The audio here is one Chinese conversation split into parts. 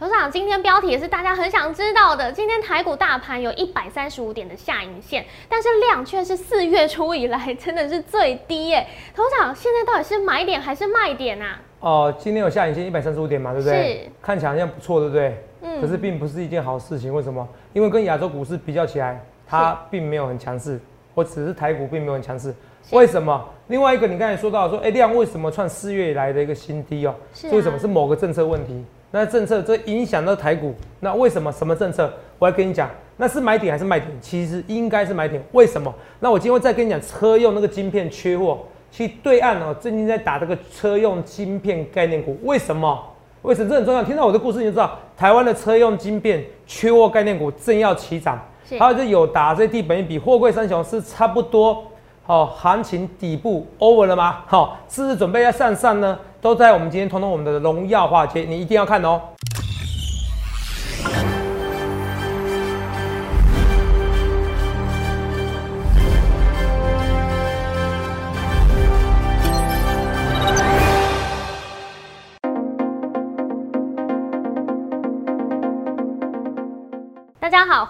董事长，今天标题也是大家很想知道的。今天台股大盘有一百三十五点的下影线，但是量却是四月初以来真的是最低耶。董事长，现在到底是买点还是卖点啊？哦，今天有下影线一百三十五点嘛，对不对？是看起来好像不错，对不对？嗯可是并不是一件好事情，为什么？因为跟亚洲股市比较起来，它并没有很强势，或只是台股并没有很强势。为什么？另外一个，你刚才说到说，哎、量为什么创四月以来的一个新低哦？是啊为什么？是某个政策问题。那政策这影响到台股，那为什么？什么政策？我要跟你讲，那是买点还是卖点？其实应该是买点。为什么？那我今天会再跟你讲，车用那个晶片缺货，其实对岸哦最近在打这个车用晶片概念股，为什么？为什么这很重要？听到我的故事你就知道，台湾的车用晶片缺货概念股正要起涨。是还有就有达这地本一比货柜三雄是差不多，好、行情底部 over 了吗？好、是不是准备要上上呢？都在我们今天通通我们的荣耀化街，你一定要看哦。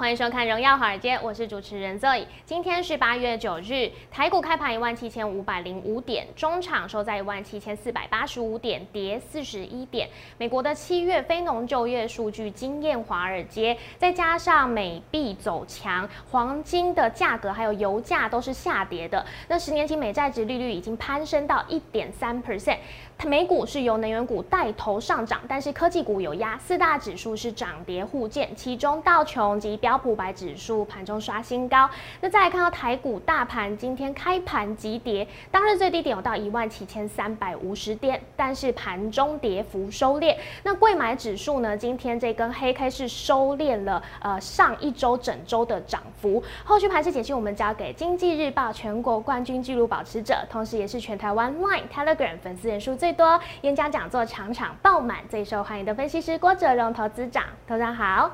欢迎收看《荣耀华尔街》，我是主持人 Zoe。今天是八月九日，台股开盘一万七千五百零五点，中场收在一万七千四百八十五点，跌四十一点。美国的七月非农就业数据惊艳华尔街，再加上美币走强，黄金的价格还有油价都是下跌的。那十年期美债值利率已经攀升到一点三 percent。美股是由能源股带头上涨，但是科技股有压，四大指数是涨跌互见，其中道琼及标普百指数盘中刷新高。那再来看到台股大盘今天开盘急跌，当日最低点有到一万七千三百五十点，但是盘中跌幅收敛。那贵买指数呢，今天这根黑 K 是收敛了呃上一周整周的涨幅。后续盘势解析我们交给经济日报全国冠军纪录保持者，同时也是全台湾 Line、Telegram 粉丝人数最多、演讲讲座场场爆满、最受欢迎的分析师郭哲荣投资长。投资长好，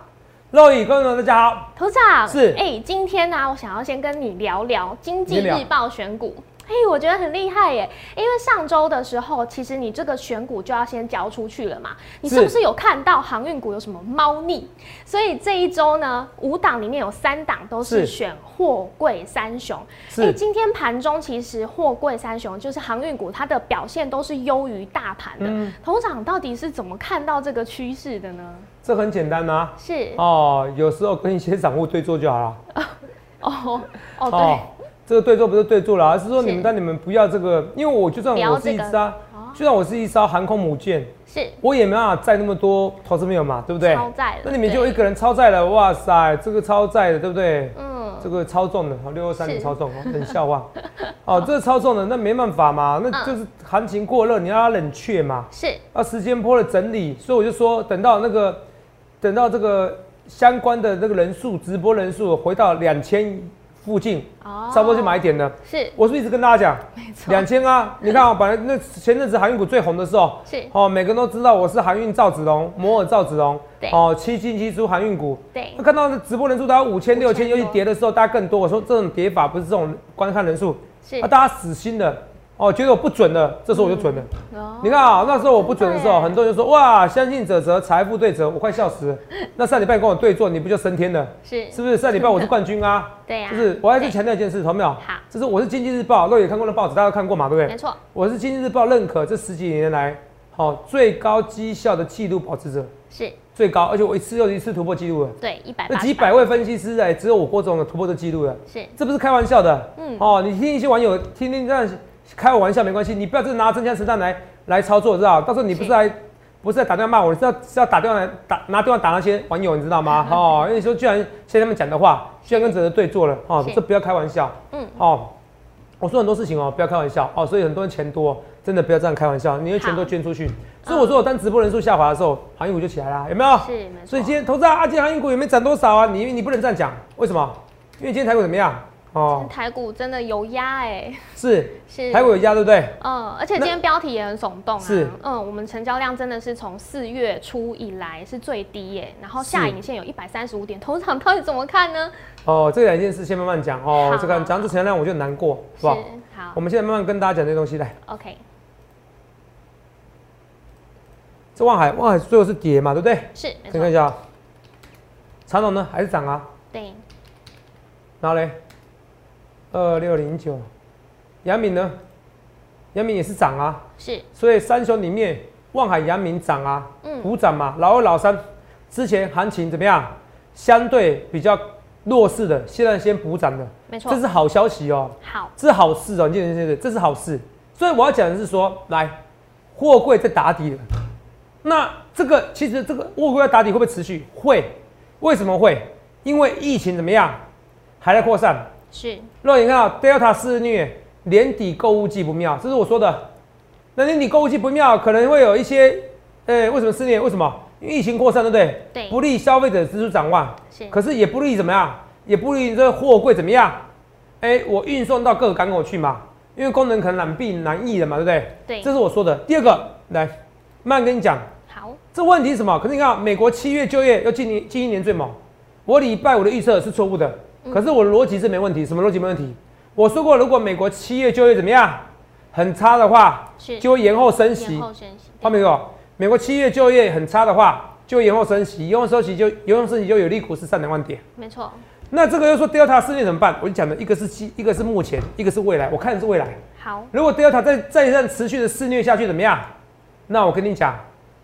肉宇观众大家好，投资长是哎、今天呢、我想要先跟你聊聊经济日报选股。哎、我觉得很厉害耶，因为上周的时候，其实你这个选股就要先交出去了嘛。你是是不是有看到航运股有什么猫腻？所以这一周呢，五档里面有三档都是是选货柜三雄。是哎、今天盘中其实货柜三雄就是航运股，它的表现都是优于大盘的。嗯头长到底是怎么看到这个趋势的呢？这很简单啊。是哦，有时候跟一些散户对坐就好了。哦哦对。这个对坐不是对坐了，而是说你们但你们不要这个，因为我就算我是一这个。艘，就算我是一艘航空母舰，是。我也没办法载那么多投资朋友嘛，对不对？超载了那你们就对一个人超载了，哇塞，这个超载的，对不对？嗯，这个超重的，六二三是。零超重，哦冷笑话。哦，这个超重的，那没办法嘛，那就是行情过热，你要它冷却嘛。是。啊，时间波的整理，所以我就说，等到那个，等到这个相关的那个人数，直播人数回到两千附近，哦。差不多就买点了。是。我是不是一直跟大家讲，没错，两千啊，你看啊、本来那前阵子航运股最红的时候，是。哦，每个人都知道我是航运赵子龙，摩尔赵子龙对，哦，七进七出航运股。对。那看到那直播人数达到五千六千，5000尤其跌的时候，大家更多。我说这种跌法不是这种观看人数，是。啊，大家死心了，哦，觉得我不准了，这时候我就准了。哦你看啊，那时候我不准的时候，很多人就说哇，相信者则财富对折，我快笑死了。那上礼拜跟我对坐，你不就升天了？是是不是？上礼拜我是冠军啊，对呀，就是我还是对强调一件事，同没有？好这是我是经济日报，肉也看过的报纸，大家都看过嘛，对不对？没错，我是经济日报认可这十几年来，好、最高绩效的纪录保持者，是最高，而且我一次又一次突破纪录了。对一百那几百位分析师哎，只有我郭总有突破这纪录了，是这不是开玩笑的。嗯哦，你听一些网友听听这样开我玩笑没关系，你不要真的拿真枪实弹来来操作，知道？到时候你不是是来不是在打电话骂我，你是要是要打电话来打拿电话打那些网友，你知道吗？哦，因为你说居然现在他们讲的话，居然跟哲哲对坐了，哦是，这不要开玩笑。嗯哦，我说很多事情哦，不要开玩笑哦，所以很多人钱多，真的不要这样开玩笑，你的钱都捐出去。所以我说，我当直播人数下滑的时候，航运股就起来了，有没有？是所以今天投资啊，阿今天航运股有没有涨多少啊？你你不能这样讲，为什么？因为今天台股怎么样？哦，台股真的有压哎，是 是台股有压，对不对？嗯，而且今天标题也很耸动啊。是嗯，我们成交量真的是从四月初以来是最低耶，然后下影线有一百三十五点，头场到底怎么看呢？哦，这两件事先慢慢讲哦好。这个讲这成交量我就很难过，是吧？好我们现在慢慢跟大家讲这些东西来。，OK，这望海，望海最后是跌嘛，对不对？是，没错，先看一下，长隆呢还是涨啊？对，然后嘞，二六零九，阳明呢？阳明也是涨啊，是，所以三雄里面，望海、阳明涨啊，嗯补涨嘛。老二、老三之前行情怎么样？相对比较弱势的，现在先补涨的，没错这，是好消息哦，好，这是好事哦，你记得记得，这是好事。所以我要讲的是说，来，货柜在打底了，那这个其实这个货柜在打底会不会持续？会，为什么会？因为疫情怎么样？还在扩散。是，若你看到 Delta 肆虐，年底购物季不妙，这是我说的。那年底购物季不妙，可能会有一些，呃、为什么肆虐？为什么？因为疫情扩散，对不对？对不利消费者支出展望，是，可是也不利怎么样？也不利这个货柜怎么样？哎、我运送到各个港口去嘛，因为功能可能难避难易的嘛，对不对？对这是我说的。第二个，来，慢跟你讲，好，这问题是什么？可是你看，美国七月就业要今年近一年最猛。我礼拜五的预测是错误的，嗯可是我的逻辑是没问题。什么逻辑没问题？我说过，如果美国七月就业怎么样，很差的话，就会延后升息延。后面给我，美国七月就业很差的话，就延后升息，延后升息就延后升息就有利股市上两万点。没错，那这个又说 Delta 事件怎么办？我就讲的一个是基，一个是目前，一个是未来。我看的是未来。好，如果 Delta 再再这样持续的肆虐下去，怎么样？那我跟你讲，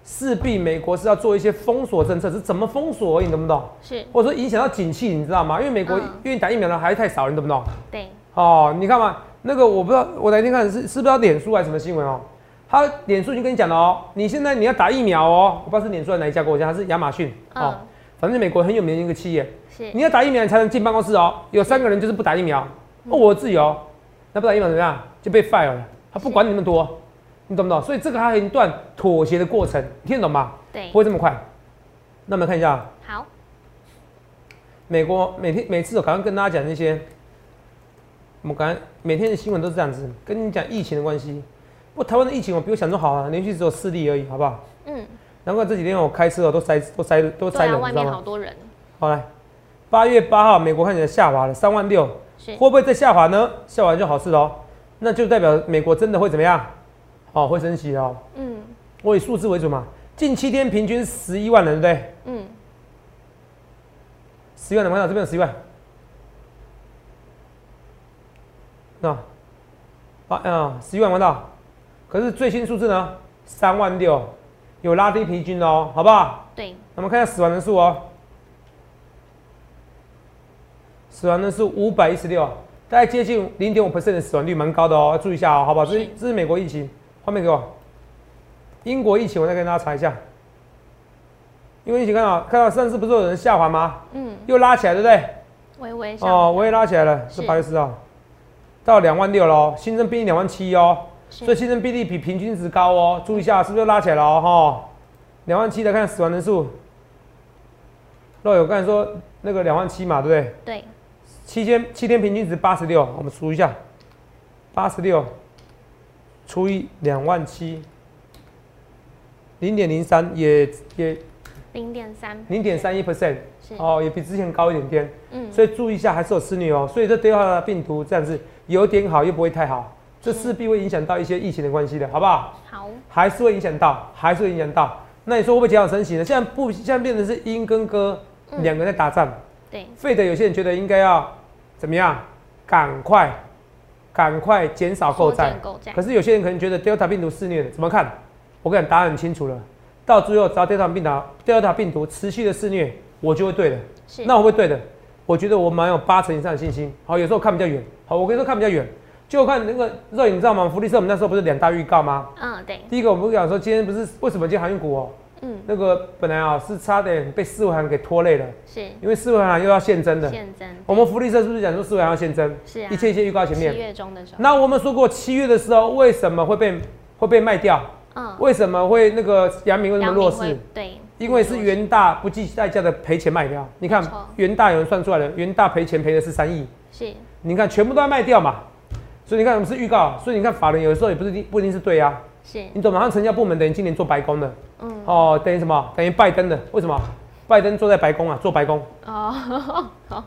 势必美国是要做一些封锁政策，是怎么封锁而已，你懂不懂？是，或者说影响到景气，你知道吗？因为美国嗯愿意打疫苗的还是太少，你懂不懂？对，哦，你看嘛，那个我不知道，我哪天看是是不是要脸书还是什么新闻哦？他脸书已经跟你讲了哦，你现在你要打疫苗哦，我不知道是脸书还是哪一家国家，还是亚马逊哦，嗯，反正美国很有名的一个企业，是，你要打疫苗你才能进办公室哦。有三个人就是不打疫苗，哦，我自由，那不打疫苗怎么样？就被 fire 了，他不管你那么多，你懂不懂？所以这个还有一段妥协的过程，你听得懂吗？对不，会这么快。那我们看一下好，美国每天每次我刚刚跟大家讲那些，我们刚刚每天的新闻都是这样子，跟你讲疫情的关系。不过台湾的疫情我比我想中好啊，连续只有四例而已，好不好？嗯，难怪这几天我开车哦都塞都塞都塞人，外你知道吗？面好多人，好来，八月八号美国看起来下滑了三万六，会，不会再下滑呢？下滑就好事喽，那就代表美国真的会怎么样？哦，会升息哦。嗯。我以数字为准嘛，近七天平均十一万人，对不对？嗯，十一万人看到这边有十一万，那啊啊十一万看到，可是最新数字呢？三万六，有拉低平均哦，好不好？对，我们看一下死亡人数哦，死亡人数五百一十六，大概接近零点五 percent 的死亡率，蛮高的哦，要注意一下哦，好不好？这是是。这是美国疫情，画面给我，英国疫情我再跟大家查一下，因为疫情看到看到上次不是有人下滑吗？嗯，又拉起来，对不对？微微哦，扬我也拉起来了，是。是八月四号，到两万六了哦，新增病例两万七哦，所以新增病例比平均值高哦，注意一下是不是又拉起来了哦？哈，两万七的看死亡人数，若有刚才说那个两万七嘛，对不对？对，七天七天平均值八十六，我们数一下，八十六除以两万七，零点零三也也零点三，零点三一 percent，哦，也比之前高一点点。嗯，所以注意一下，还是有肆虐哦。所以这 Delta 的病毒这样子有点好，又不会太好，这势必会影响到一些疫情的关系的，好不好？好，还是会影响到，还是会影响到。那你说会不会减少升息呢？现在不，现在变成是鹰跟鸽嗯两个在打仗。对，费的有些人觉得应该要怎么样？赶快，赶快减少购缩债可，是有些人可能觉得 Delta 病毒肆虐的，怎么看？我跟你讲答案很清楚了。到最后，只要 Delta 病毒 Delta 病毒持续的肆虐，我就会对的。是，那我会对的，我觉得我蛮有八成以上的信心。好，有时候看比较远。好，我跟你说看比较远，就看那个热影，你知道吗？福利社我们那时候不是两大预告吗？嗯，对，第一个我们讲说今天不是为什么今天航运股哦，嗯，那个本来啊是差点被四维行给拖累了，是因为四维行又要现增的。现增，我们福利社是不是讲说四维行要现增？是啊，一切一切预告前七面。月中的时候，那我们说过七月的时候为什么会被会被卖掉？嗯，为什么会那个阳明为什么弱势？对，因为是元大不计代价的赔钱卖掉。你看元大有人算出来了，元大赔钱赔的是三亿，是你看全部都要卖掉嘛。所以你看我们是预告，所以你看法人有的时候也不是不一定是对啊。是，你懂吗？像成交部门等于今年做白宫的嗯，哦，等于什么？等于拜登的。为什么？拜登坐在白宫啊，做白宫。哦，好，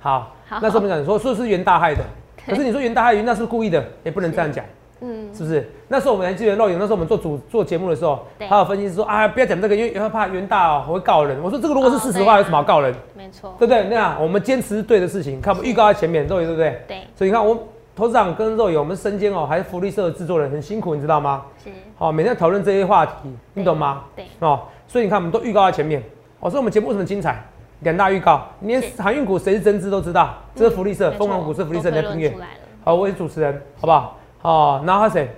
好，好那时候我们讲说说是袁大害的，可是你说袁大害元大是故意的，也不能这样讲。嗯，是不是？那时候我们还记得肉眼，那时候我们做主做节目的时候，对他有分析说啊，不要讲这个，因为他怕袁大哦会告人。我说这个如果是事实的话，哦啊有什么好告人？没错，对不对？那样我们坚持是对的事情，看我们预告在前面，肉眼对不对？对，所以你看我投资长跟肉友，我们身兼哦，还是福利社的制作人，很辛苦，你知道吗？是，哦，每天讨论这些话题，你懂吗？对，哦，所以你看我们都预告在前面。哦，所以我们节目为什么精彩？两大预告，你连是航运股谁是真知都知道，这是福利社，没错凤凰股是福利社的音乐论出。来了，好，我是主持人，好不好？哦，然后谁？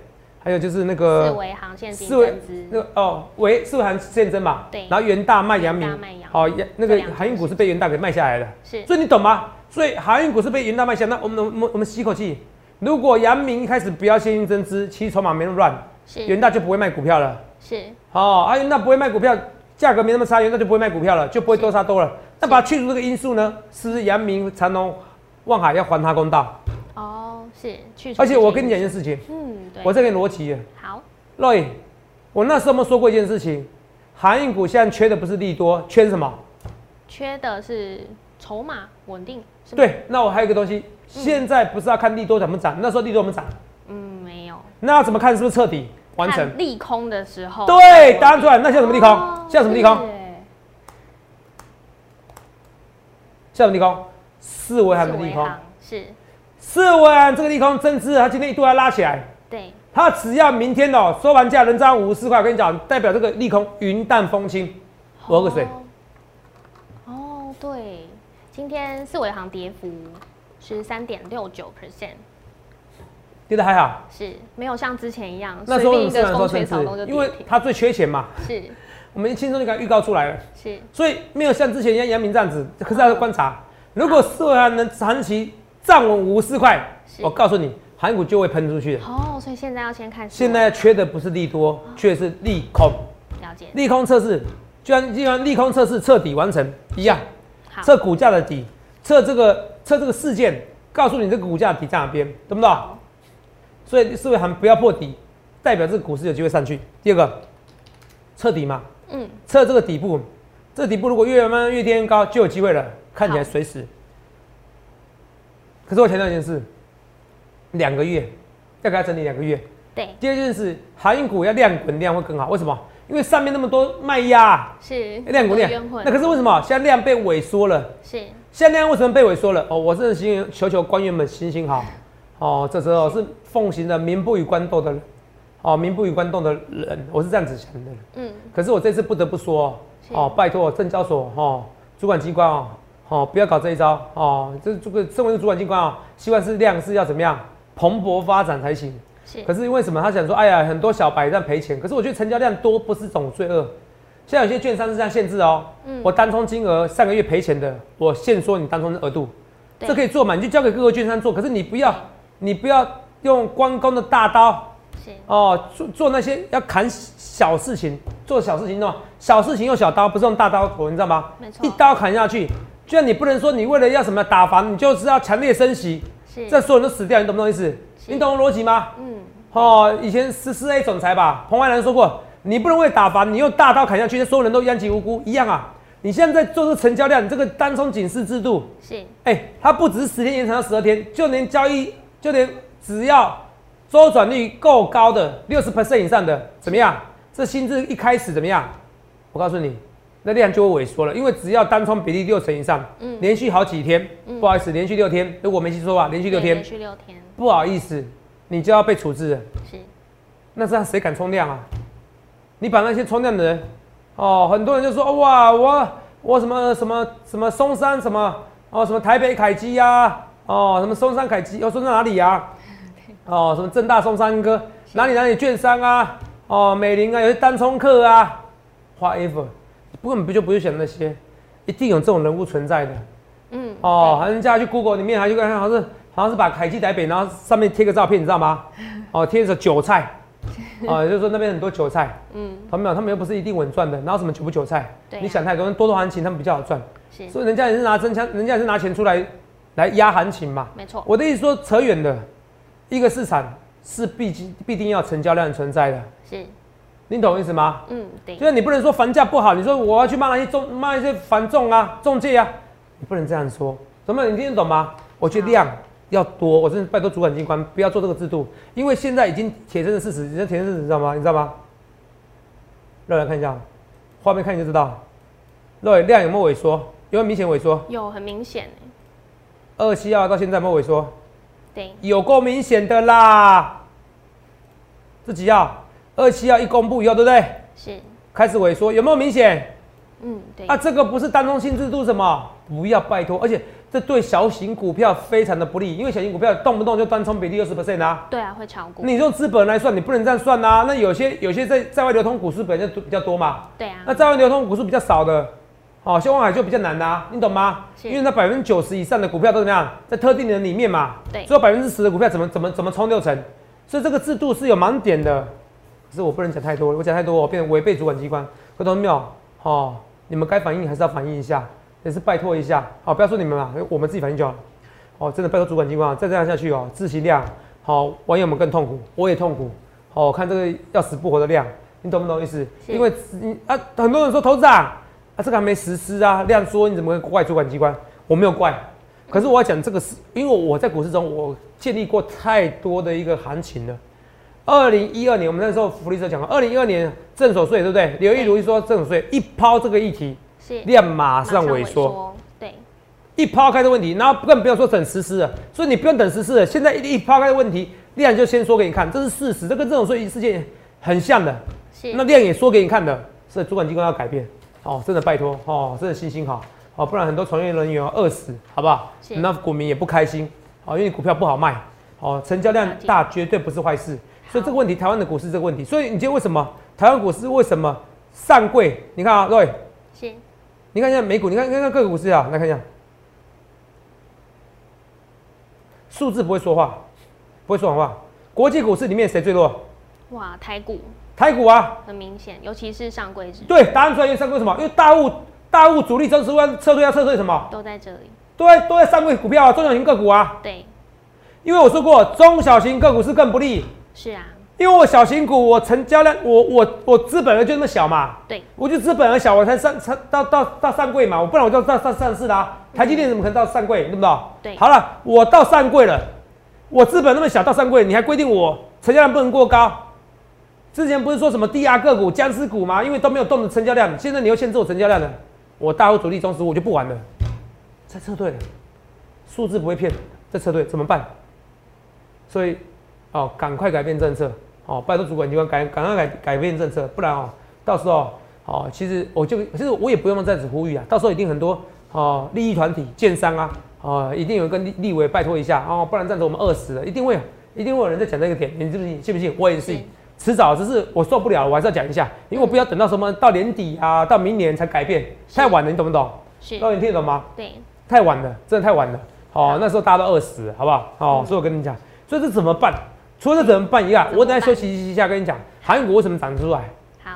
还有就是那四个维航线四维，那个哦，维四维航现增嘛，对然后元大卖阳明好，阳那个航运股是被元大给卖下来的，是，所以你懂吗？所以航运股是被元大卖下，那我们我们我们吸口气，如果阳明一开始不要现金增资，其实筹码没那么乱，是，元大就不会卖股票了。是，哦，啊，元大不会卖股票，价格没那么差，元大就不会卖股票了，就不会多差多了。那把它去除这个因素呢，是不是阳明、长隆、望海要还他公道？哦，是，去除而且我跟你讲一件事情，嗯，对，我再给你逻辑。好，Roy，我那时候有没有说过一件事情？航运股现在缺的不是利多，缺什么？缺的是筹码稳定，对，那我还有一个东西，现在不是要看利多怎么涨，那时候利多怎么涨？嗯，没有，那要怎么看是不是彻底完成？利空的时候，对，答案出来。那像什么利空？哦像什么利空？是像什么利空？四维行的利空。是，四维行这个利空增资，它今天一度要拉起来，对，它只要明天哦收盘价能涨五十四块，我跟你讲，代表这个利空云淡风轻。我喝个水。哦。哦，对，今天四维行跌幅是三点六九 percent，跌得还好。是没有像之前一样那时候随便一个我们虽然说增风吹草动就，因为跌停，它最缺钱嘛，是。我们轻松就给它预告出来了。是。所以没有像之前一样阳明这样子，可是要观察，如果四维行能长期站稳五十四块，我告诉你，韩股就会喷出去的。哦，所以现在要先看四现在缺的不是利多，缺的是利空。了解，利空测试，就像就像利空测试彻底完成一样，好，测股价的底，测这个测这个事件，告诉你这个股价底在哪边，懂不懂？所以四维行不要破底，代表这个股市有机会上去。第二个，测底嘛，嗯，测这个底部，这个底部如果越慢慢越垫越高，就有机会了，看起来好随时。可是我强调一件事，两个月要给它整理两个月。对，第二件事，航运股要量滚量会更好，为什么？因为上面那么多卖压，是量滚量那可是为什么现在量被萎缩了？是现在量为什么被萎缩了？哦，我真的心求求官员们行行好。哦，这时候是奉行的民不与官斗的人，哦，民不与官斗的人，我是这样子想的。嗯，可是我这次不得不说，哦，拜托证交所哦，主管机关哦，哦，不要搞这一招哦。这这个身为主管机关哦，希望是量是要怎么样蓬勃发展才行。是可是因为什么？他想说，哎呀，很多小白在赔钱。可是我觉得成交量多不是种罪恶。现在有些券商是这样限制哦，嗯我单冲金额上个月赔钱的，我限缩你单冲的额度，这可以做嘛？你就交给各个券商做。可是你不要，你不要用关公的大刀是哦，做做那些要砍小事情，做小事情的小事情用小刀，不是用大刀头，你知道吗？没错一刀砍下去，就像你不能说你为了要什么打房，你就是要强烈升息，是这所有人都死掉，你懂不懂意思？你懂我逻辑吗？嗯哦，以前十四 A 总裁吧，彭淮南说过，你不能为了打房，你用大刀砍下去，那所有人都殃及无辜一样啊。你现在在做这个成交量，你这个单冲警示制度，是哎、它不只是十天延长到十二天，就连交易，就连只要周转率够高的六十 percent 以上的，怎么样？这薪资一开始怎么样？我告诉你，那量就会萎缩了，因为只要单冲比例六成以上，嗯连续好几天，嗯不好意思，连续六天，如果没记错吧，连续六天连，续六天不好意思，你就要被处置了。是那这样谁敢冲量啊？你把那些冲量的人，哦，很多人就说哇，我我什么什么什么松山什么哦，什么台北凯基呀、哦，什么松山凯基，哦，松山哪里呀、哦，什么正大松山哥，哪里哪里券商啊，哦，美林啊，有些单冲客啊，whatever，根本不就不是选那些，一定有这种人物存在的。嗯哦，人家去 Google 里面还去看，好像是好像是把凯基台北，然后上面贴个照片，你知道吗？哦，贴着韭菜，哦，也就是说那边很多韭菜，嗯他们没有，他们又不是一定稳赚的，哪有什么韭不韭菜？对啊你想太多，多多行情他们比较好赚，是所以人家也是拿真枪，人家也是拿钱出来来压行情嘛。没错我的意思说，扯远的，一个市场是必经必定要成交量存在的，是你懂我意思吗？嗯对就是你不能说房价不好，你说我要去骂那些中骂一些房仲啊、中介啊，你不能这样说。怎么？你听得懂吗？我觉得量要多，我真的拜托主管机关不要做这个制度，因为现在已经铁证的事实，你知道铁证事实知道吗？你知道吗？让来看一下，画面看就知道，肉量有没有萎缩？有没有明显萎缩？有，很明显二七二到现在有没有萎缩？对，有够明显的啦。这几号？二七二一公布以后，对不对？是。开始萎缩，有没有明显？嗯，对。啊，这个不是单中性制度什么？不要拜托，而且这对小型股票非常的不利，因为小型股票动不动就单冲比例二十 percent 啊。对啊，会炒股。你用资本来算，你不能这样算呐。那有些有些在在外流通股市本来就比较多嘛。对啊。那在外流通股数比较少的，哦，像望海就比较难呐，你懂吗？因为那百分之九十以上的股票都怎么样，在特定的里面嘛。对。只有百分之十的股票怎么怎么怎么冲六成？所以这个制度是有盲点的。可是我不能讲太多，我讲太多我变成违背主管机关。各位庙，哦，你们该反应还是要反应一下，也是拜托一下，好，不要说你们了，我们自己反应就好了。哦，真的拜托主管机关啊，再这样下去哦，自习量好，网友们更痛苦，我也痛苦。哦，看这个要死不活的量，你懂不懂意思？因为你啊，很多人说投资啊，啊，这个还没实施啊，量缩，你怎么怪主管机关？我没有怪，可是我要讲这个是，因为我在股市中我建立过太多的一个行情了。二零一二年，我们那时候福利社讲过，二零一二年正所税对不对？刘一如一说正所税一抛这个议题，量马上萎缩，对，一抛开的问题，然后更不要说等实施了，所以你不用等实施了，现在一一抛开的问题，量就先说给你看，这是事实，这跟这种税事件很像的，是，那量也说给你看的，所以主管机关要改变，哦，真的拜托，哦，真的心心好，哦，不然很多从业人员要饿死，好不好？那股民也不开心，哦，因为股票不好卖，哦，成交量大绝对不是坏事。所以这个问题，台湾的股市这个问题，所以你觉得为什么台湾股市为什么上柜？你看啊，各位，是，你看一下美股，你看看看各个股市啊，来看一下，数字不会说话，不会说谎话。国际股市里面谁最多？哇，台股，台股啊，很明显，尤其是上柜指。对，答案出来，因为上柜什么？因为大物大物主力真实万撤退要撤退什么？都在这里。对，都在上柜股票啊，中小型个股啊。对，因为我说过，中小型个股是更不利。是啊，因为我小型股，我成交量，我我我资本额就那么小嘛，对，我就资本额小，我才上上到到到上柜嘛，我不然我就到上上市啦。台积电怎么可能到上柜，对不对？对，好了，我到上柜了，我资本那么小到上柜，你还规定我成交量不能过高？之前不是说什么低压个股、僵尸股吗？因为都没有动的成交量，现在你又限制我成交量了，我大户主力中实我就不玩了，再撤退了，数字不会骗，再撤退怎么办？所以。哦，赶快改变政策！哦，拜托主管机关改，赶快改改变政策，不然哦，到时候哦，其实我就其实我也不用在此呼吁啊，到时候一定很多哦利益团体、建商啊，哦，一定有跟立立委拜托一下哦，不然这样子我们饿死了，一定会一定会有人在讲这个点，你信不信？信不信？我也是，迟早只是我受不了，我还是要讲一下，因为我不要等到什么到年底啊，到明年才改变，太晚了，你懂不懂？是，那你听得懂吗？对，太晚了，真的太晚了。哦，那时候大家都饿死，好不好？哦，所以我跟你讲，所以这怎么办？除了怎么办一下，我等下休息一下跟你讲，韩国为什么涨出来？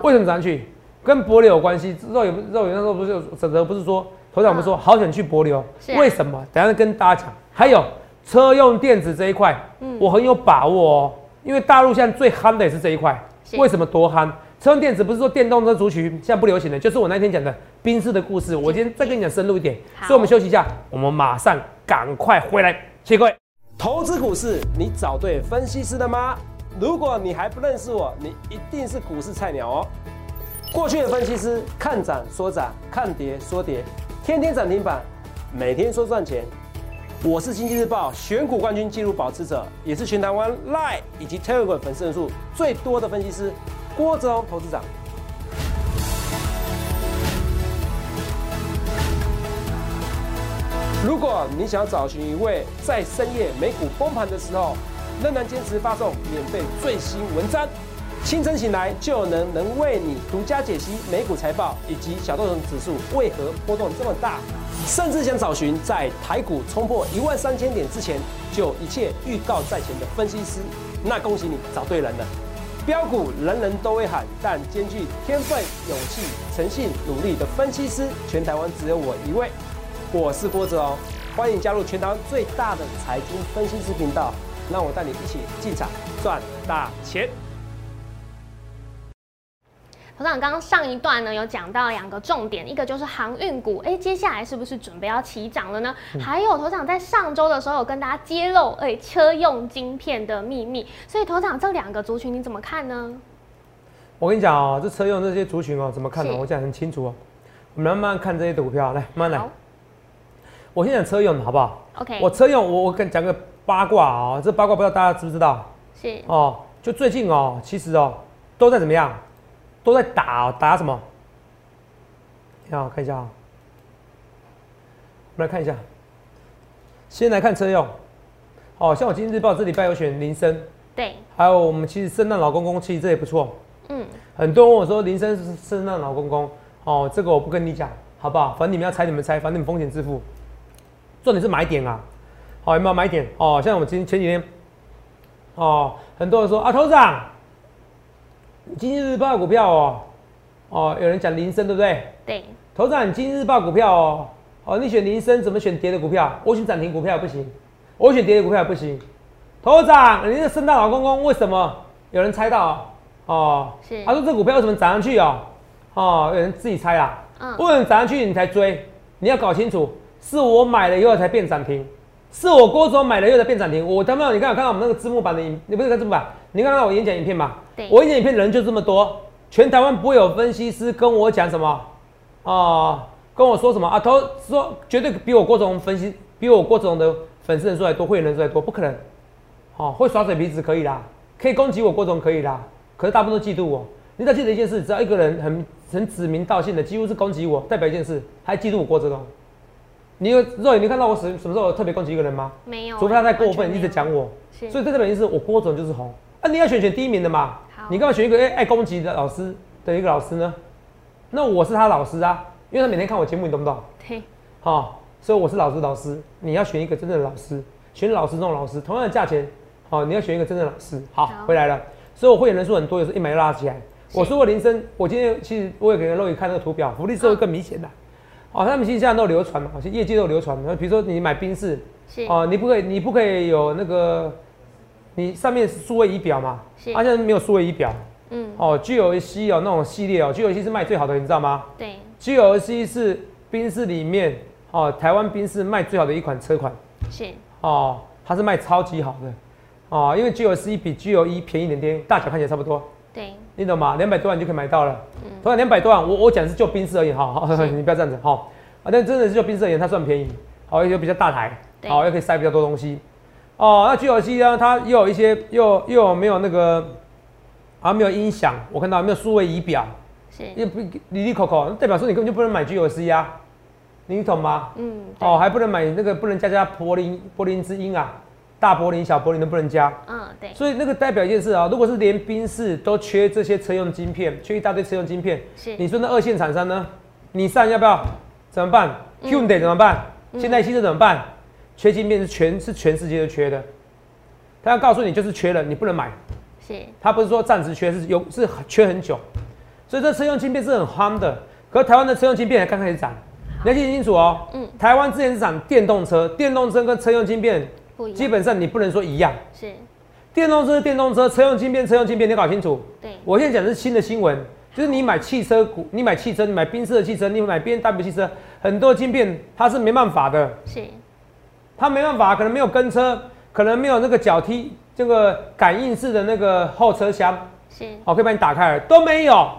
为什么涨去？跟柏流有关系。肉有肉有那时候不是选择不是说，头长不是说好想去柏流？为什么？等下跟大家讲。还有车用电子这一块，我很有把握哦，因为大陆现在最夯的也是这一块。为什么多夯？车用电子不是说电动车族群现在不流行的，就是我那天讲的冰室的故事。我今天再跟你讲深入一点，所以我们休息一下，我们马上赶快回来，谢谢各位。投资股市，你找对分析师了吗？如果你还不认识我，你一定是股市菜鸟哦。过去的分析师看涨说涨，看跌说跌，天天涨停板，每天说赚钱。我是经济日报选股冠军纪录保持者，也是全台湾 Line 以及 Telegram 粉丝人数最多的分析师郭哲荣投资长。如果你想要找寻一位在深夜美股崩盘的时候，仍然坚持发送免费最新文章，清晨醒来就能能为你独家解析美股财报以及小豆种指数为何波动这么大，甚至想找寻在台股冲破一万三千点之前就一切预告在前的分析师，那恭喜你找对人了。标股人人都会喊，但兼具天分、勇气、诚信、努力的分析师，全台湾只有我一位。我是郭子哦，欢迎加入全台湾最大的财经分析师频道，让我带你一起进场赚大钱。头长刚刚上一段呢有讲到两个重点，一个就是航运股，哎，接下来是不是准备要起涨了呢？还有头长在上周的时候有跟大家揭露，哎，车用晶片的秘密。所以头长这两个族群你怎么看呢？我跟你讲哦，这车用这些族群哦，怎么看呢？我讲很清楚哦。我们慢慢看这些股票，来慢慢来。我先讲车用好不好？OK。我车用，我我跟讲个八卦啊，这八卦不知道大家知不知道？是哦，就最近哦，其实哦，都在怎么样？都在打打什么？你好，看一下啊。我们来看一下，先来看车用。哦，像我今天日报这礼拜有选林森，对。还有我们其实圣诞老公公，其实这也不错。嗯。很多人问我说林森是圣诞老公公。哦，这个我不跟你讲，好不好？反正你们要猜，你们猜，反正你们风险自负。重点是买点啊，好有没有买点？哦，像我们今前几天，哦，很多人说啊，头长，今日日报股票哦，哦，有人讲铃声对不对？对。头长，你今日日报股票哦，哦，你选铃声怎么选跌的股票？我选涨停股票不行，我选跌的股票不行。头长，你是圣诞老公公，为什么？有人猜到哦，是。他说这股票为什么涨上去哦？哦，有人自己猜啦。嗯。为什么涨上去你才追？你要搞清楚，是我买了以后才变涨停，是我郭总买了以后才变涨停。我他妈，你刚有看到我们那个字幕版的影，你不是看字幕版？你看到我演讲影片吗？对。我演讲影片人就这么多，全台湾不会有分析师跟我讲什么啊？跟我说什么啊？他说绝对比我郭总分析，比我郭总的粉丝人数还多，会员人数还多，不可能。哦，会耍嘴皮子可以啦，可以攻击我郭总可以啦，可是大部分都嫉妒我。你只要记得一件事，只要一个人很很指名道姓的，几乎是攻击我，代表一件事，还嫉妒我郭总。你有肉眼，你看到我什什么时候特别攻击一个人吗？没有，除非他太过分，一直讲我。所以这代表意思，我郭总就是红。啊，你要选选第一名的嘛？你干嘛选一个爱爱攻击的老师的一个老师呢？那我是他老师啊，因为他每天看我节目，你懂不懂？对。好，所以我是老师，老师，你要选一个真正的老师，选老师这种老师，同样的价钱，好，你要选一个真正的老师。好，回来了。所以我会员人数很多，有时候一买就拉起来。我说过林森，我今天其实我也给肉眼看那个图表，福利是会更明显的。哦，他们其实现在都流传嘛，好像业界都流传。那比如说你买宾士，哦，你不可以，你不可以有那个，你上面是数位仪表嘛？是。现在没有数位仪表。嗯。哦，G L C 哦那种系列哦，G L C 是卖最好的，你知道吗？对。G L C 是宾士里面哦，台湾宾士卖最好的一款车款。是。哦，它是卖超级好的。哦，因为 G L C 比 G L E 便宜点点，大小看起来差不多。对。你懂吗？两百多万就可以买到了。嗯，同样两百多万，我我讲的是就宾士而言，哈，你不要这样子，哈。啊，但真的是就宾士而言，它算便宜，好，又比较大台，好，又可以塞比较多东西。哦，那 G L C 呢？它又有一些，又又有没有那个，啊，没有音响，我看到没有数位仪表，是，又不里里口口，代表说你根本就不能买 G L C 啊，你懂吗？嗯，哦，还不能买那个，不能加加柏林柏林之音啊。大柏林、小柏林都不能加，嗯，对，所以那个代表一件事啊，如果是连宾士都缺这些车用晶片，缺一大堆车用晶片，是，你说那二线厂商呢？你上要不要？怎么办？Hyundai 怎么办？现代汽车怎么办？缺晶片是全是全世界都缺的，他要告诉你就是缺了，你不能买，是，他不是说暂时缺，是有是缺很久，所以这车用晶片是很夯的，可是台湾的车用晶片才刚开始涨，你要记清楚哦，嗯，台湾之前是涨电动车，电动车跟车用晶片。基本上你不能说一样，是。电动车，电动车车用晶片，车用晶片，你搞清楚。对，我现在讲的是新的新闻，就是你买汽车股，你买汽车，你买宾士的汽车，你买 B N W 汽车，很多晶片它是没办法的，是，它没办法，可能没有跟车，可能没有那个脚踢这个感应式的那个后车厢，是，好，可以把你打开，都没有，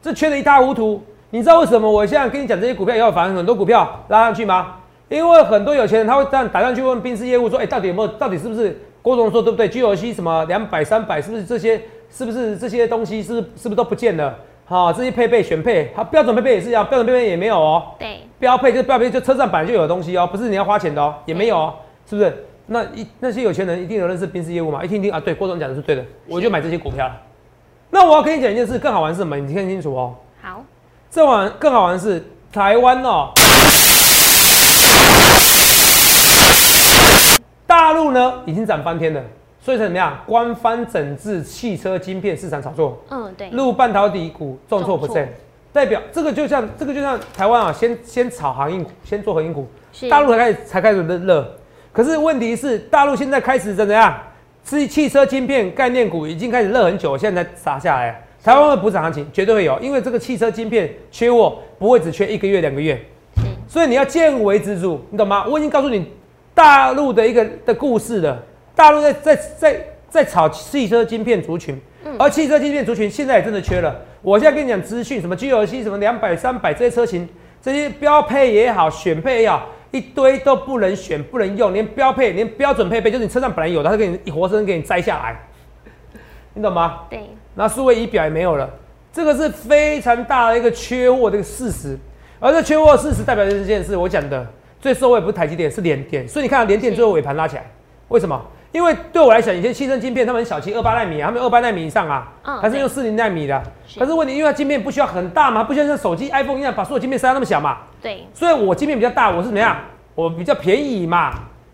这缺的一塌糊涂。你知道为什么？我现在跟你讲这些股票以后，反而很多股票拉上去吗？因为很多有钱人他会这样打上去问宾士业务说，哎，到底有没有？到底是不是郭总说对不对？G L C 什么两百三百，是不是这些？是不是这些东西是是不是都不见了？好，这些配备选配，它标准配备也是一样，标准配备也没有哦。对，标配就标配，就车上本来就有的东西哦，不是你要花钱的哦，也没有哦，是不是？那一那些有钱人一定有认识宾士业务嘛？一听听啊，对，郭总讲的是对的，我就买这些股票了。那我要跟你讲一件事，更好玩是什么？你听清楚哦。好，这玩更好玩是台湾哦。大陆呢已经涨翻天了，所以怎么样？官方整治汽车晶片市场炒作。嗯，对。陆半导体股重挫不振，代表这个就像这个就像台湾啊，先先炒航运股，先做航运股，大陆才开始才开始热热。可是问题是，大陆现在开始怎么样？是汽车晶片概念股已经开始热很久，现在才砸下来。台湾会补涨行情，绝对会有，因为这个汽车晶片缺货不会只缺一个月两个月，所以你要见微知著，你懂吗？我已经告诉你大陆的一个的故事的，大陆在在在在炒汽车晶片族群，而汽车晶片族群现在也真的缺了。我现在跟你讲资讯，什么 G L C 什么两百三百这些车型，这些标配也好，选配也好，一堆都不能选不能用，连标配连标准配备，就是你车上本来有的，他给你活生生给你摘下来，你懂吗？对，那数位仪表也没有了，这个是非常大的一个缺货的一个事实。而这缺货事实代表的这件事，我讲的最受惠不是台积电，是联电。所以你看到联电最后尾盘拉起来，为什么？因为对我来讲，以前汽车晶片他们很小气，二八纳米啊，他们二八纳米以上啊，嗯还是用四零纳米的。是可是问题，因为它晶片不需要很大嘛，不需要像手机 iPhone 一样把所有晶片塞到那么小嘛，对，所以我晶片比较大，我是怎么样？我比较便宜嘛，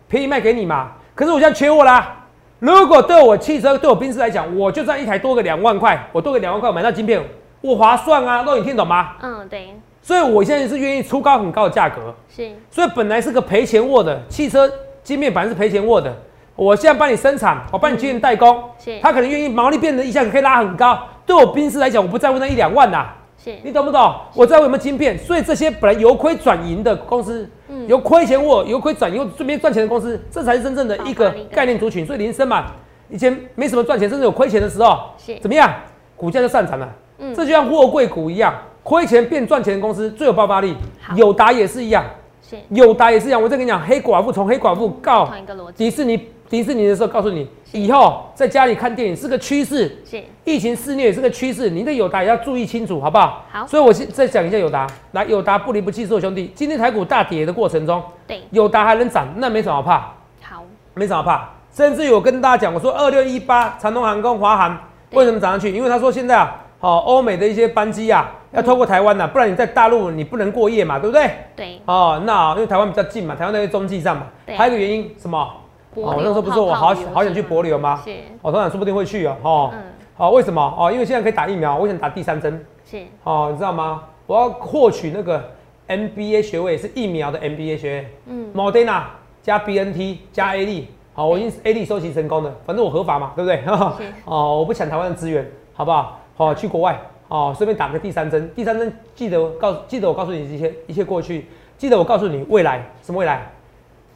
便宜卖给你嘛。可是我现在缺货啦。如果对我汽车、对我宾士来讲，我就算一台多个两万块，我多个两万块我买到晶片，我划算啊。那你听懂吗？嗯，对，所以我现在是愿意出高很高的价格。是所以本来是个赔钱货的汽车晶片，本来是赔钱货的。我现在帮你生产，我帮你进行代工，是他可能愿意毛利变得一下子可以拉很高。对我宾士来讲，我不在乎那一两万呐、是，你懂不懂？我在乎有没有晶片，所以这些本来由亏转盈的公司，嗯由亏钱货由亏转盈，顺便赚钱的公司，这才是真正的一个概念族群。所以林森嘛，以前没什么赚钱，甚至有亏钱的时候，是怎么样？股价就上涨了。嗯这就像货柜股一样，亏钱变赚钱的公司最有爆发力好。友达也是一样，是友达也是一样。我再跟你讲，黑寡妇从黑寡妇告迪士尼，迪士尼的时候告诉你，以后在家里看电影是个趋势。疫情肆虐也是个趋势，你的友达也要注意清楚，好不好？好所以我先再讲一下友达，来，友达不离不弃，是我兄弟。今天台股大跌的过程中，对，友达还能涨，那没什么好怕，好，没什么好怕。甚至于我跟大家讲，我说二六一八长龙航空、华航对为什么涨上去？因为他说现在啊，好、欧美的一些班机啊，要透过台湾呐、不然你在大陆你不能过夜嘛，对不对？对，哦，那因为台湾比较近嘛，台湾在中继站嘛。对还有一个原因什么？柏哦，那时候不是说我好好想去流柏流吗？是，我，当然说不定会去哦。哦，嗯，好、为什么？哦，因为现在可以打疫苗，我想打第三针。是，哦，你知道吗？我要获取那个 MBA 学位，是疫苗的 MBA 学位嗯，，Moderna 加 BNT 加 A 利。好，我已经 A 利收集成功了，反正我合法嘛，对不对？哦，我不抢台湾的资源，好不好？好、去国外，哦，顺便打个第三针。第三针记得我告记得我告诉你一些一切过去，记得我告诉你未来什么未来？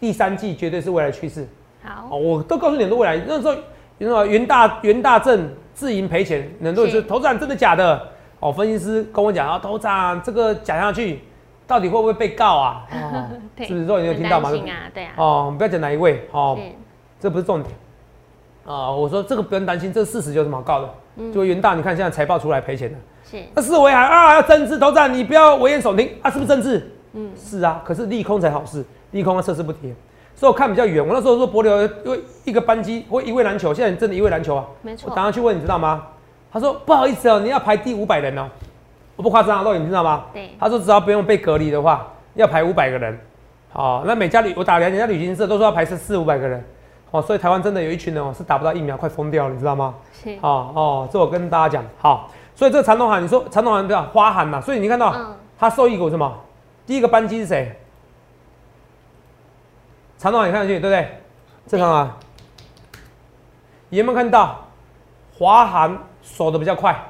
第三季绝对是未来趋势。好，哦，我都告诉你很多未来。那时候，那么元大元大正自营赔钱，很多人说是头涨真的假的？哦，分析师跟我讲啊，头涨这个讲下去，到底会不会被告啊？哦，是不是说你有很听到吗担心啊，对啊，哦，不要讲哪一位，哦，是，这不是重点。啊、我说这个不用担心，这个事实有什么好告的？嗯就元大，你看现在财报出来赔钱了，是，那四维还啊要增资头涨，你不要危言耸听啊，是不是政治？嗯，是啊，可是利空才好事，利空啊测试不跌，所以我看比较远。我那时候说博流因为一个班机会一位篮球，现在真的一位篮球啊。没错我打，算去问，你知道吗？他说不好意思哦，你要排第五百人哦，我不夸张啊，肉你知道吗？对，他说只要不用被隔离的话，要排五百个人。好、那每家旅我打两家旅行社都说要排是四五百个人。哦，所以台湾真的有一群人哦是打不到疫苗，快疯掉了，你知道吗？是，哦哦，这我跟大家讲好。所以这个长隆行，你说长隆航叫花航嘛，所以你看到。嗯，它受益股什么？第一个班机是谁？长龙，你看上去对不对？正常啊。你有没有看到华航锁的比较快？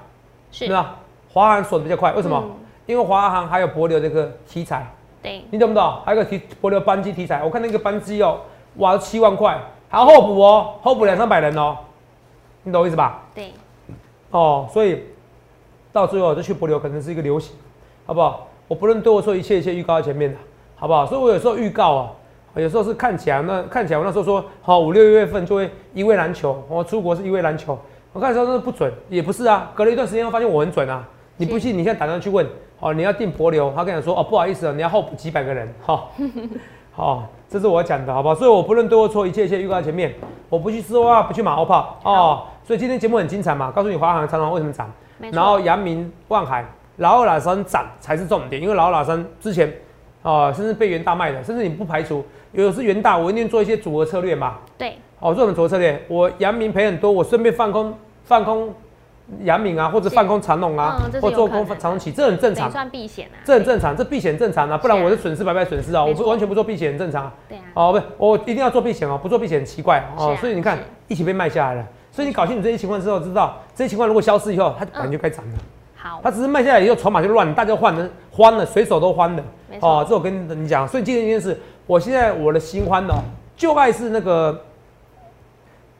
是对，吧？华航锁的比较快，为什么？嗯因为华航还有博流这个题材，对，你懂不懂？还有个题博流班机题材，我看那个班机哦，哇，七万块，还要候补哦，候补两三百人哦，你懂我意思吧？对，哦，所以到最后这去博流可能是一个流行，好不好？我不论对我说一切一切预告在前面的，好不好？所以我有时候预告啊，有时候是看起来那看起来我那时候说好五六月份就会一位难求，我出国是一位难求，我看的时候不准，也不是啊，隔了一段时间后发现我很准啊，你不信你现在打电话去问，哦，你要订博流，他跟你说哦不好意思哦，你要候补几百个人，哈、好、这是我讲的，好不好？所以我不论对或错，一切一切预告在前面，我不去说啊，不去马后炮哦。所以今天节目很精彩嘛，告诉你华航、长荣为什么涨，然后阳明、万海、老二、老三涨才是重点，因为老二、老三之前哦，甚至被元大卖的，甚至你不排除有的是元大，我一定做一些组合策略嘛。对，哦，做什么组合策略？我阳明赔很多，我顺便放空放空阳明啊，或者是放空长龙啊或做空长龙起，这很正常。算避险啊，这很正常，这避险正常啊，不然我的损失白白损失啊，我不完全不做避险很正常啊。对啊，哦，不，我一定要做避险哦，不做避险很奇怪哦。啊所以你看，一起被卖下来了。所以你搞清楚这些情况之后，知道这些情况如果消失以后，它本来就该涨了。好，它只是卖下来以后筹码就乱，大家换的欢了，随手都欢的。哦，这我跟你讲，所以今天一件事，我现在我的新欢哦，旧爱是那个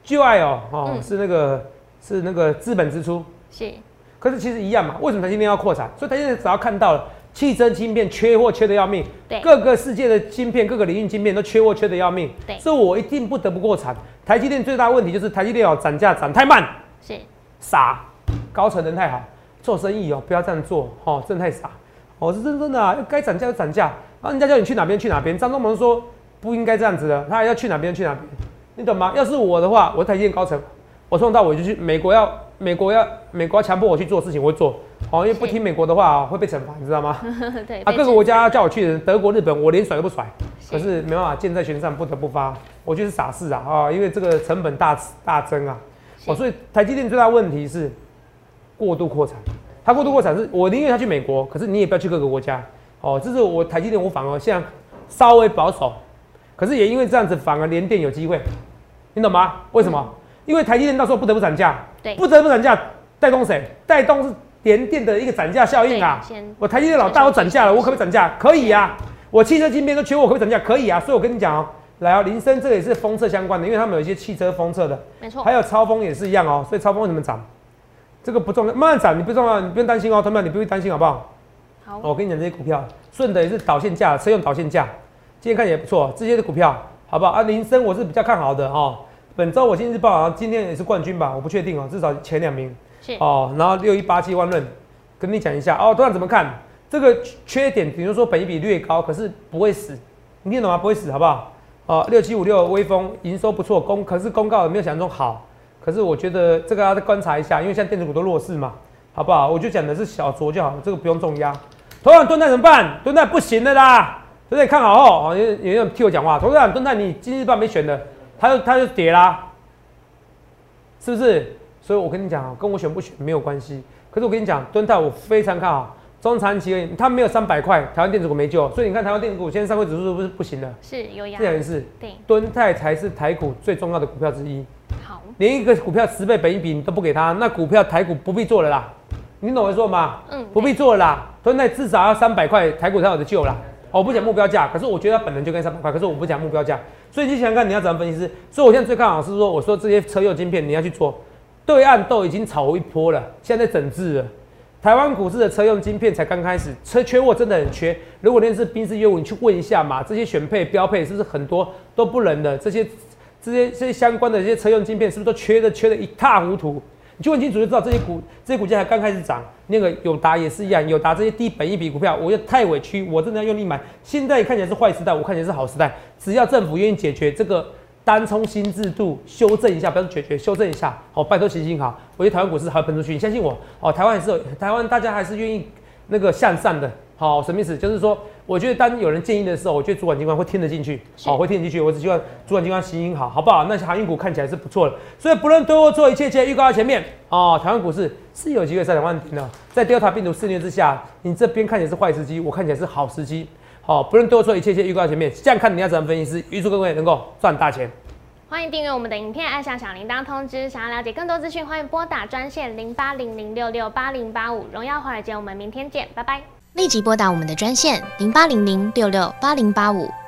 旧爱哦，哦、嗯是那个是那个资本支出，是可是其实一样嘛，为什么台积电要扩产？所以台积电只要看到了汽车晶片缺货缺的要命，对各个世界的晶片、各个领域晶片都缺货缺的要命，对所以我一定不得不扩产。台积电最大的问题就是台积电哦涨价涨太慢，是，傻，高层人太好，做生意哦不要这样做哦，真的太傻。我、是真真的啊，该涨价就涨价，然后人家叫你去哪边去哪边。张忠谋说不应该这样子的，他还要去哪边去哪边，你懂吗？要是我的话，我台积电高层，我从头到尾就去美国要美国要美国要强迫我去做事情，我会做。哦，因为不听美国的话、哦、会被惩罚，你知道吗？对，啊，各个国家叫我去的，德国、日本，我连甩都不甩。是可是没办法，箭在弦上，不得不发。我就是傻事啊啊，因为这个成本大大增啊。哦，所以台积电最大问题是过度扩产。它过度扩产是我宁愿它去美国，可是你也不要去各个国家。哦，这是我台积电，我反而现在稍微保守，可是也因为这样子，反而联电有机会，你懂吗？为什么？因为台积电到时候不得不涨价，对不得不涨价，带动谁？带动是联电的一个涨价效应啊。我台积电老大都涨价了，我可不可以涨价？可以呀、我汽车晶片都缺货，我可不可以涨价？可以啊。所以我跟你讲哦，来哦，林森这个也是封测相关的，因为他们有一些汽车封测的，没错还，有超风也是一样哦。所以超风为什么涨？这个不重要，慢慢涨，你不重要，你不用担心哦，同学们，你不用担心好不好？好，哦我跟你讲，这些股票顺的也是导线价，车用导线价，今天看也不错，这些的股票好不好啊？林森我是比较看好的哦。本周我今日报好像今天也是冠军吧，我不确定哦，至少前两名。是哦，然后六一八七万润，跟你讲一下哦，多少怎么看？这个缺点，比如说本益比略高，可是不会死，你听懂吗？不会死，好不好？哦，六七五六微风营收不错，公可是公告也没有想象中好，可是我觉得这个要再观察一下，因为现在电子股都弱势嘛，好不好？我就讲的是小酌就好，这个不用重压。头长蹲泰怎么办？蹲泰不行的啦，对不对？看好后，哦，有有人替我讲话，头长蹲泰你今日报没选的，他就他就跌啦，是不是？所以我跟你讲啊，跟我选不选没有关系。可是我跟你讲，敦泰我非常看好，中长期而言，它没有三百块，台湾电子股没救。所以你看台湾电子股现在上柜指数不是不行的，是有压这，件事，对，敦泰才是台股最重要的股票之一。好，连一个股票十倍本益比你都不给他，那股票台股不必做了啦。你懂我说吗？嗯，不必做了啦。敦泰至少要三百块，台股才有的救啦。我不讲目标价，可是我觉得它本能就跟三百块，可是我不讲目标价，所以你想想看你要怎么分析师。所以我现在最看好是说，我说这些车用晶片你要去做，对岸都已经炒一波了，现在在整治了。台湾股市的车用晶片才刚开始，车缺货真的很缺。如果那是宾士业务，你去问一下嘛，这些选配标配是不是很多都不能的？这些这些这些相关的这些车用晶片是不是都缺的缺的一塌糊涂？你去问清楚就知道，这些股这些股价才刚开始涨。那个友达也是一样，友达这些低本一比股票，我又太委屈，我真的要用力买。现在看起来是坏时代，我看起来是好时代。只要政府愿意解决这个单冲新制度，修正一下，不要解决，修正一下，好、拜托行行好。我觉得台湾股市还要喷出去，你相信我哦。台湾也是台湾，大家还是愿意那个向上的。好、什么意思？就是说，我觉得当有人建议的时候，我觉得主管机关会听得进去，是好、会听得进去。我只希望主管机关行行好，好不好？那些航运股看起来是不错的，所以不论对或错，一切皆预告在前面哦。台湾股市是有机会上两万点的，在 Delta 病毒肆虐之下，你这边看起来是坏时机，我看起来是好时机。好、不论对或错，一切皆预告在前面。这样看你要怎么分析师，预祝各位能够赚大钱。欢迎订阅我们的影片，按下小铃铛通知。想要了解更多资讯，欢迎拨打专线零八零零六六八零八五。荣耀华尔街，我们明天见，拜拜。立即拨打我们的专线零八零零六六八零八五